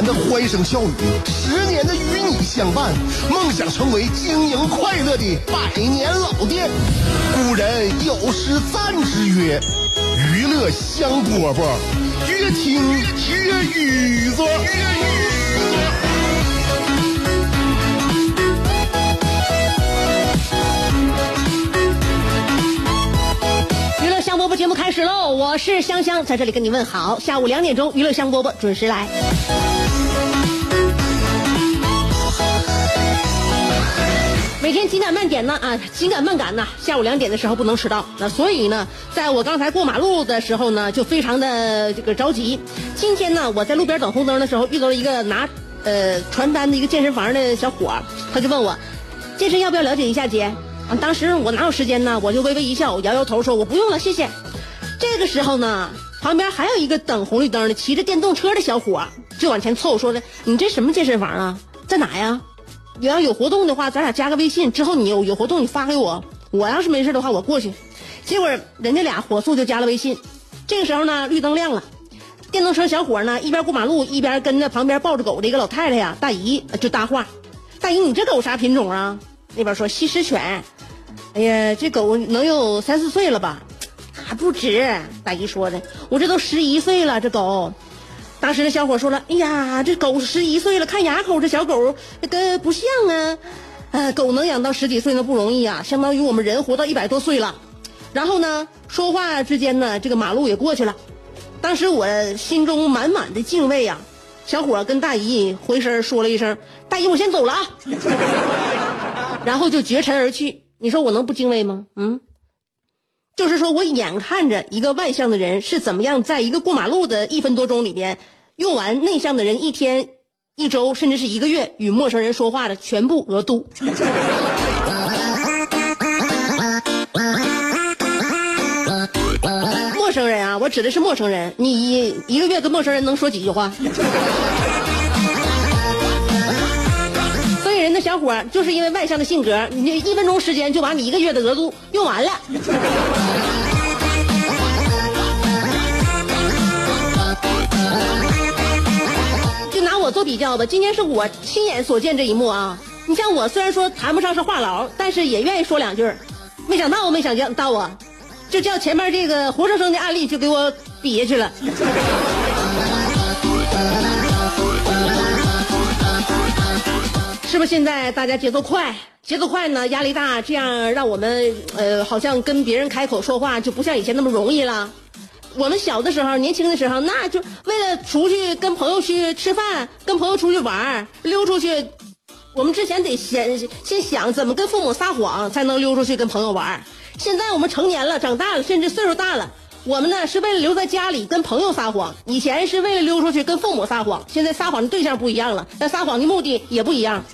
年的欢声笑语，十年的与你相伴，梦想成为经营快乐的百年老店。古人有诗赞之曰：“娱乐香饽饽，越听越雨左。”娱乐香饽饽节目开始喽！我是香香，在这里跟你问好。下午两点钟，娱乐香饽饽准时来。每天紧赶慢点呢啊，紧赶慢赶呢。下午两点的时候不能迟到，那所以呢，在我刚才过马路的时候呢，就非常的这个着急。今天呢，我在路边等红灯的时候，遇到了一个拿呃传单的一个健身房的小伙，他就问我，健身要不要了解一下姐？啊，当时我哪有时间呢？我就微微一笑，摇摇头说我不用了，谢谢。这个时候呢，旁边还有一个等红绿灯的骑着电动车的小伙就往前凑，说的你这什么健身房啊？在哪呀？你要有活动的话，咱俩加个微信，之后你有有活动你发给我，我要是没事的话我过去。结果人家俩火速就加了微信。这个时候呢，绿灯亮了，电动车小伙呢一边过马路一边跟着旁边抱着狗的一个老太太呀大姨就搭话：“大姨，你这狗啥品种啊？”那边说西施犬。哎呀，这狗能有三四岁了吧？还不止。大姨说的，我这都十一岁了，这狗。当时那小伙说了：“哎呀，这狗十一岁了，看牙口，这小狗那个不像啊。呃，狗能养到十几岁那不容易啊，相当于我们人活到一百多岁了。”然后呢，说话之间呢，这个马路也过去了。当时我心中满满的敬畏呀。小伙跟大姨回身说了一声：“大姨，我先走了啊。” 然后就绝尘而去。你说我能不敬畏吗？嗯，就是说我眼看着一个外向的人是怎么样，在一个过马路的一分多钟里边，用完内向的人一天、一周甚至是一个月与陌生人说话的全部额度。陌生人啊，我指的是陌生人。你一个月跟陌生人能说几句话？所以人的小伙就是因为外向的性格，你一分钟时间就把你一个月的额度用完了。我做比较吧，今天是我亲眼所见这一幕啊！你像我虽然说谈不上是话痨，但是也愿意说两句没想到，没想到啊，就叫前面这个活生生的案例就给我比下去了。是不是现在大家节奏快？节奏快呢，压力大，这样让我们呃，好像跟别人开口说话就不像以前那么容易了。我们小的时候，年轻的时候，那就为了出去跟朋友去吃饭，跟朋友出去玩溜出去，我们之前得先先想怎么跟父母撒谎才能溜出去跟朋友玩现在我们成年了，长大了，甚至岁数大了。我们呢是为了留在家里跟朋友撒谎，以前是为了溜出去跟父母撒谎，现在撒谎的对象不一样了，但撒谎的目的也不一样。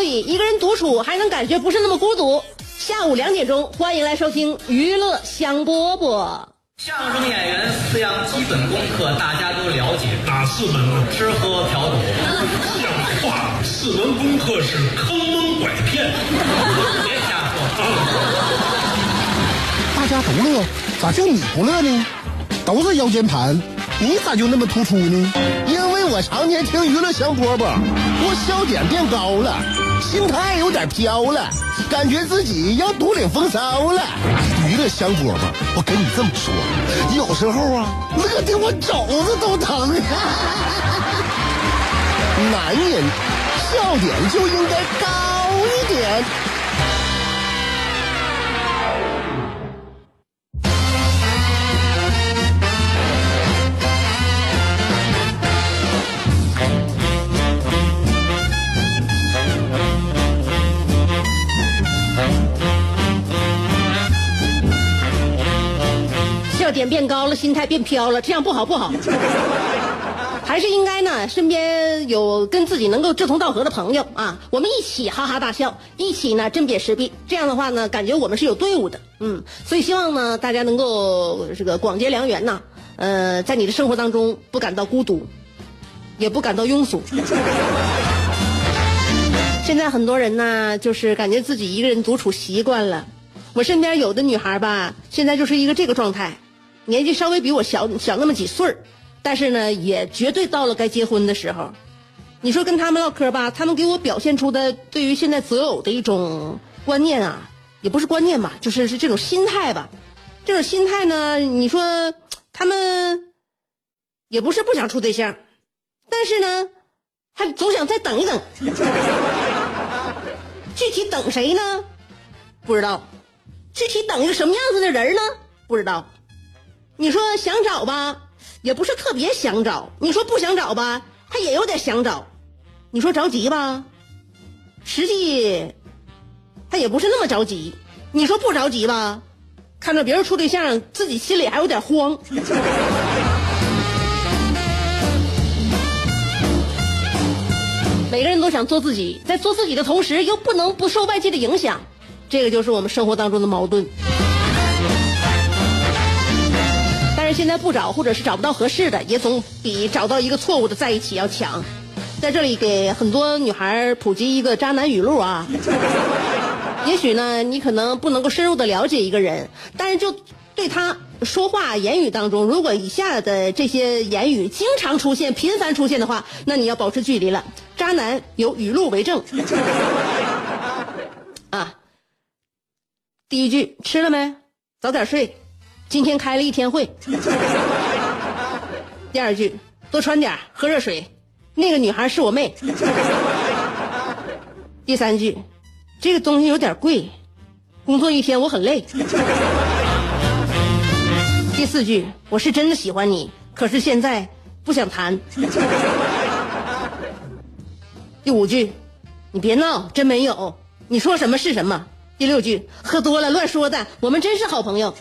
所以一个人独处还能感觉不是那么孤独。下午两点钟，欢迎来收听娱乐香饽饽。相声演员四样基本功课大家都了解，哪四门呢？吃喝嫖赌。像话，四门功课是坑蒙拐骗。别瞎说。大家都乐，咋就你不乐呢？都是腰间盘，你咋就那么突出呢？因为我常年听娱乐香饽饽，我笑点变高了，心态有点飘了，感觉自己要独领风骚了。娱乐香饽饽，我跟你这么说，有时候啊，乐得我肘子都疼。男人笑点就应该高一点。高了，心态变飘了，这样不好不好。还是应该呢，身边有跟自己能够志同道合的朋友啊，我们一起哈哈大笑，一起呢针砭时弊。这样的话呢，感觉我们是有队伍的，嗯，所以希望呢大家能够这个广结良缘呐，呃，在你的生活当中不感到孤独，也不感到庸俗。现在很多人呢，就是感觉自己一个人独处习惯了。我身边有的女孩吧，现在就是一个这个状态，年纪稍微比我小小那么几岁儿。但是呢，也绝对到了该结婚的时候。你说跟他们唠嗑吧，他们给我表现出的对于现在择偶的一种观念啊，也不是观念吧，就是是这种心态吧。这种心态呢，你说他们也不是不想处对象，但是呢，还总想再等一等。具体等谁呢？不知道。具体等一个什么样子的人呢？不知道。你说想找吧？也不是特别想找，你说不想找吧，他也有点想找；你说着急吧，实际他也不是那么着急。你说不着急吧，看着别人处对象，自己心里还有点慌。每个人都想做自己，在做自己的同时，又不能不受外界的影响，这个就是我们生活当中的矛盾。现在不找，或者是找不到合适的，也总比找到一个错误的在一起要强。在这里给很多女孩普及一个渣男语录啊。也许呢，你可能不能够深入的了解一个人，但是就对他说话言语当中，如果以下的这些言语经常出现、频繁出现的话，那你要保持距离了。渣男有语录为证。啊，第一句吃了没？早点睡。今天开了一天会。第二句，多穿点，喝热水。那个女孩是我妹。第三句，这个东西有点贵，工作一天我很累。第四句，我是真的喜欢你，可是现在不想谈。第五句，你别闹，真没有，你说什么是什么。第六句，喝多了乱说的，我们真是好朋友。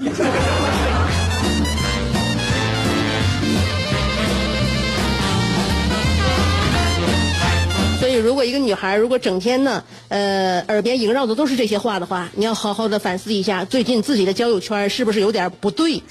如果一个女孩如果整天呢，呃，耳边萦绕的都是这些话的话，你要好好的反思一下，最近自己的交友圈是不是有点不对？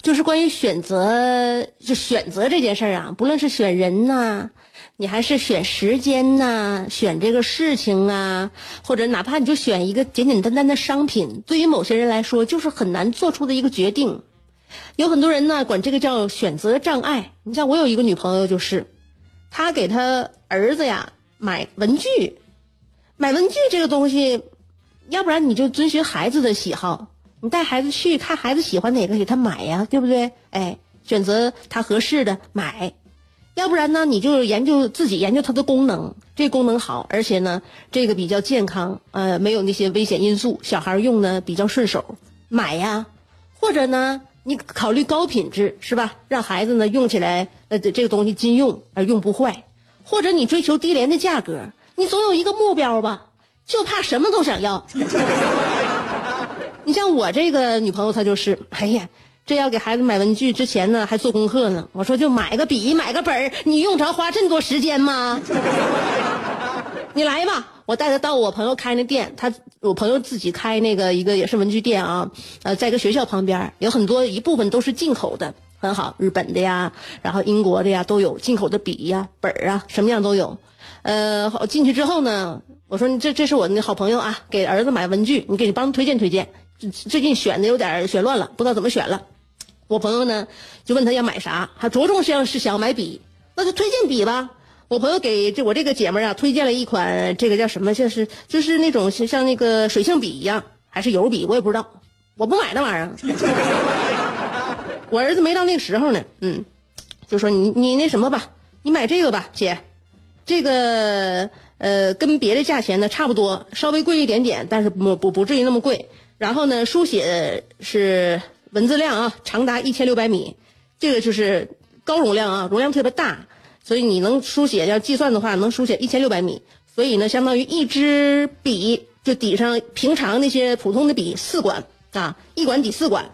就是关于选择，就选择这件事儿啊，不论是选人呐。你还是选时间呐，选这个事情啊，或者哪怕你就选一个简简单单的商品，对于某些人来说就是很难做出的一个决定。有很多人呢管这个叫选择障碍。你像我有一个女朋友，就是她给她儿子呀买文具，买文具这个东西，要不然你就遵循孩子的喜好，你带孩子去看孩子喜欢哪个给他买呀，对不对？哎，选择他合适的买。要不然呢，你就研究自己研究它的功能，这功能好，而且呢，这个比较健康，呃，没有那些危险因素，小孩用呢比较顺手，买呀。或者呢，你考虑高品质，是吧？让孩子呢用起来，呃，这个东西经用而用不坏。或者你追求低廉的价格，你总有一个目标吧？就怕什么都想要。你像我这个女朋友，她就是，哎呀。这要给孩子买文具之前呢，还做功课呢。我说就买个笔，买个本儿，你用着花这么多时间吗？你来吧，我带他到我朋友开那店，他我朋友自己开那个一个也是文具店啊，呃，在一个学校旁边，有很多一部分都是进口的，很好，日本的呀，然后英国的呀都有进口的笔呀、本儿啊，什么样都有。呃，进去之后呢，我说你这这是我的好朋友啊，给儿子买文具，你给你帮推荐推荐。最近选的有点选乱了，不知道怎么选了。我朋友呢，就问他要买啥，他着重是要是想买笔，那就推荐笔吧。我朋友给这我这个姐们儿啊推荐了一款，这个叫什么？就是就是那种像那个水性笔一样，还是油笔，我也不知道。我不买那玩意儿，我儿子没到那个时候呢。嗯，就说你你那什么吧，你买这个吧，姐，这个呃跟别的价钱呢差不多，稍微贵一点点，但是不不不至于那么贵。然后呢，书写是。文字量啊长达一千六百米，这个就是高容量啊，容量特别大，所以你能书写要计算的话，能书写一千六百米，所以呢，相当于一支笔就抵上平常那些普通的笔四管啊，一管抵四管。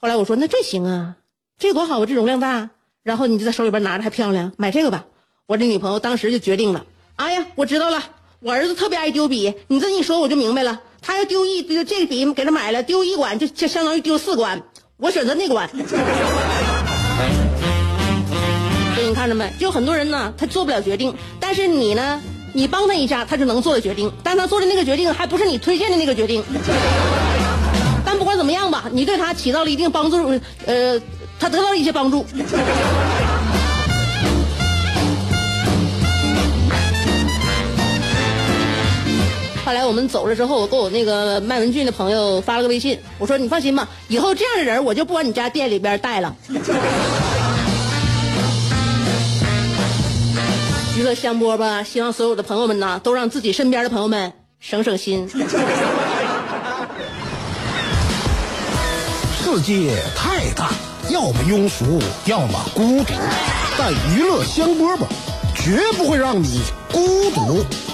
后来我说那这行啊，这多好啊，这容量大，然后你就在手里边拿着还漂亮，买这个吧。我这女朋友当时就决定了，哎呀，我知道了，我儿子特别爱丢笔，你这一说我就明白了，他要丢一这个笔给他买了，丢一管就就相当于丢四管，我选择内观。所以你看着没？就很多人呢，他做不了决定，但是你呢，你帮他一下，他就能做的决定，但他做的那个决定还不是你推荐的那个决定。但不管怎么样吧，你对他起到了一定帮助，呃，他得到了一些帮助。后来我们走了之后，我给我那个卖文具的朋友发了个微信，我说：“你放心吧，以后这样的人我就不往你家店里边带了。”娱乐香饽饽，希望所有的朋友们呢，都让自己身边的朋友们省省心。世界太大，要么庸俗，要么孤独，但娱乐香饽饽绝不会让你孤独，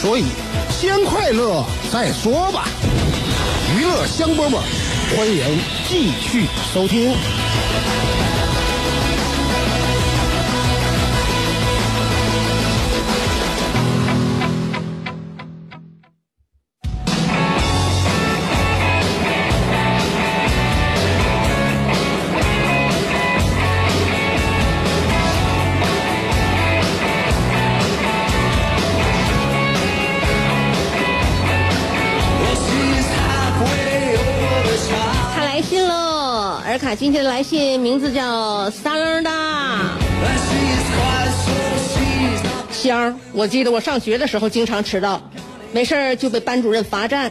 所以先快乐再说吧。娱乐香饽饽，欢迎继续收听。尔卡今天的来信名字叫三儿的香儿。我记得我上学的时候经常迟到，没事儿就被班主任罚站，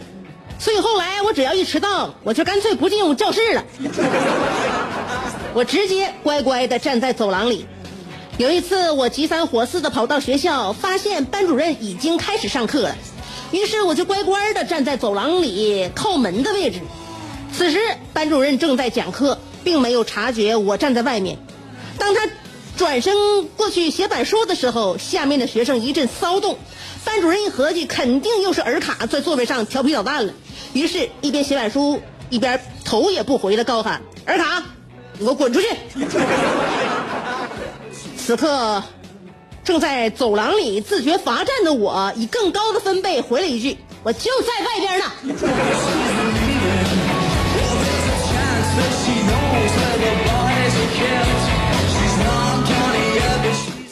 所以后来我只要一迟到，我就干脆不进入教室了，我直接乖乖的站在走廊里。有一次，我急三火四的跑到学校，发现班主任已经开始上课了，于是我就乖乖的站在走廊里靠门的位置。此时，班主任正在讲课，并没有察觉我站在外面。当他转身过去写板书的时候，下面的学生一阵骚动。班主任一合计，肯定又是尔卡在座位上调皮捣蛋了，于是，一边写板书，一边头也不回的高喊：“尔卡，你给我滚出去！” 此刻，正在走廊里自觉罚站的我，以更高的分贝回了一句：“我就在外边呢。”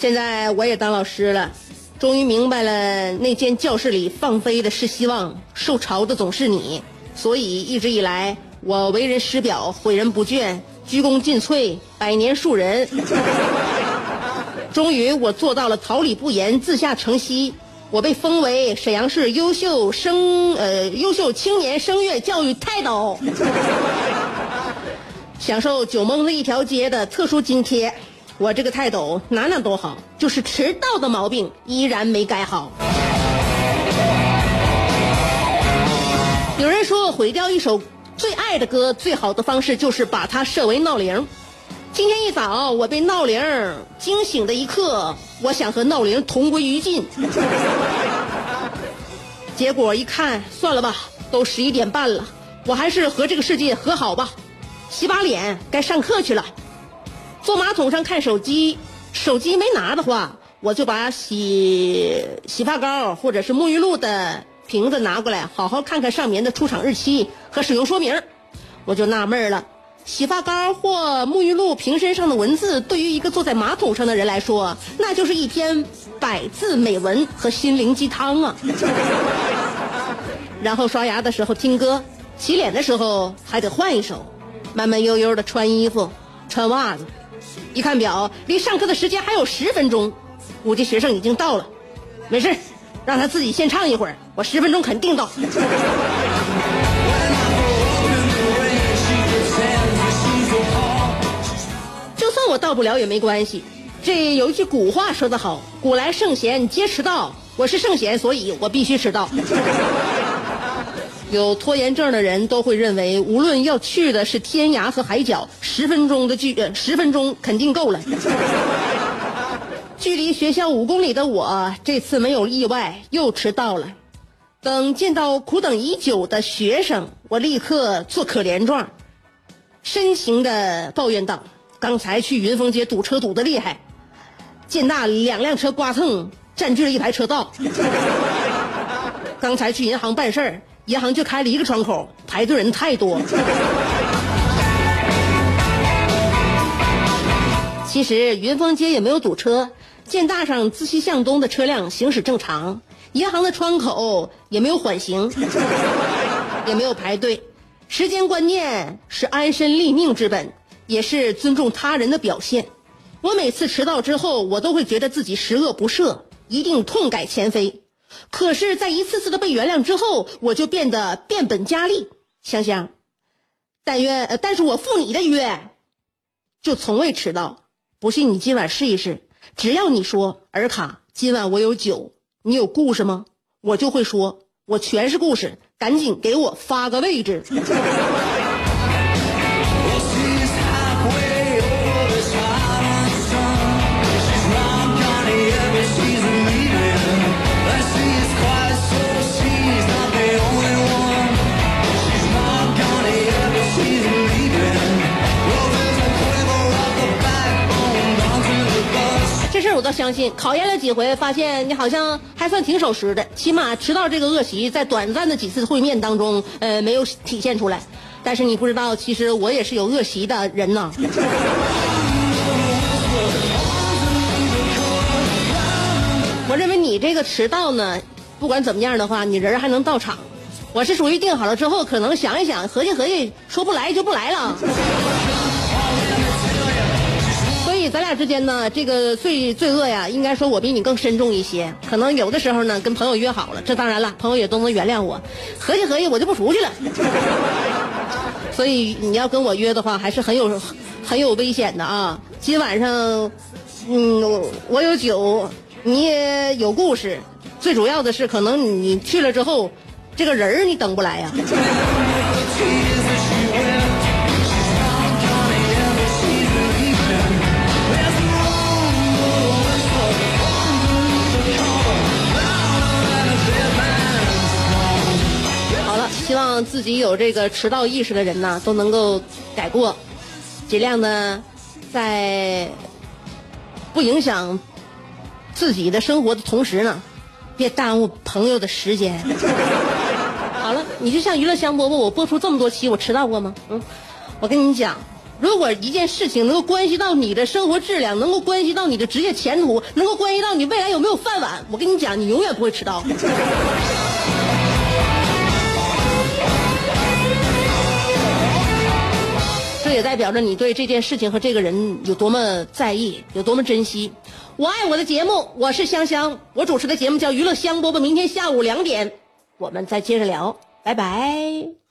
现在我也当老师了，终于明白了那间教室里放飞的是希望，受潮的总是你。所以一直以来，我为人师表，诲人不倦，鞠躬尽瘁，百年树人。终于，我做到了桃李不言，自下承袭。我被封为沈阳市优秀声呃优秀青年声乐教育泰斗，享受九蒙子一条街的特殊津贴。我这个泰斗哪哪都好，就是迟到的毛病依然没改好。有人说，毁掉一首最爱的歌，最好的方式就是把它设为闹铃。今天一早，我被闹铃惊醒的一刻，我想和闹铃同归于尽。结果一看，算了吧，都十一点半了，我还是和这个世界和好吧。洗把脸，该上课去了。坐马桶上看手机，手机没拿的话，我就把洗洗发膏或者是沐浴露的瓶子拿过来，好好看看上面的出厂日期和使用说明。我就纳闷了。洗发膏或沐浴露瓶身上的文字，对于一个坐在马桶上的人来说，那就是一篇百字美文和心灵鸡汤啊。然后刷牙的时候听歌，洗脸的时候还得换一首，慢慢悠悠的穿衣服，穿袜子，一看表，离上课的时间还有十分钟，估计学生已经到了。没事，让他自己先唱一会儿，我十分钟肯定到。就算我到不了也没关系。这有一句古话说得好：“古来圣贤皆迟到。”我是圣贤，所以我必须迟到。有拖延症的人都会认为，无论要去的是天涯和海角，十分钟的距呃，十分钟肯定够了。距离学校五公里的我，这次没有意外，又迟到了。等见到苦等已久的学生，我立刻做可怜状，深情的抱怨道：“刚才去云峰街堵车堵得厉害，见那两辆车刮蹭，占据了一排车道。刚才去银行办事儿，银行就开了一个窗口，排队人太多。”其实云峰街也没有堵车。建大上自西向东的车辆行驶正常，银行的窗口也没有缓行，也没有排队。时间观念是安身立命之本，也是尊重他人的表现。我每次迟到之后，我都会觉得自己十恶不赦，一定痛改前非。可是，在一次次的被原谅之后，我就变得变本加厉。香香，但愿，但是我赴你的约，就从未迟到。不信你今晚试一试。只要你说尔卡，今晚我有酒，你有故事吗？我就会说，我全是故事，赶紧给我发个位置。相信，考验了几回，发现你好像还算挺守时的。起码迟到这个恶习，在短暂的几次会面当中，呃，没有体现出来。但是你不知道，其实我也是有恶习的人呢。我认为你这个迟到呢，不管怎么样的话，你人还能到场。我是属于定好了之后，可能想一想，合计合计，说不来就不来了。咱俩之间呢，这个罪罪恶呀，应该说我比你更深重一些。可能有的时候呢，跟朋友约好了，这当然了，朋友也都能原谅我。合计合计，我就不出去了。所以你要跟我约的话，还是很有很有危险的啊！今晚上，嗯，我有酒，你也有故事。最主要的是，可能你去了之后，这个人儿你等不来呀。希望自己有这个迟到意识的人呢，都能够改过，尽量呢，在不影响自己的生活的同时呢，别耽误朋友的时间。好了，你就像娱乐香饽饽，我播出这么多期，我迟到过吗？嗯，我跟你讲，如果一件事情能够关系到你的生活质量，能够关系到你的职业前途，能够关系到你未来有没有饭碗，我跟你讲，你永远不会迟到。这也代表着你对这件事情和这个人有多么在意，有多么珍惜。我爱我的节目，我是香香，我主持的节目叫娱乐香饽饽。明天下午两点，我们再接着聊，拜拜。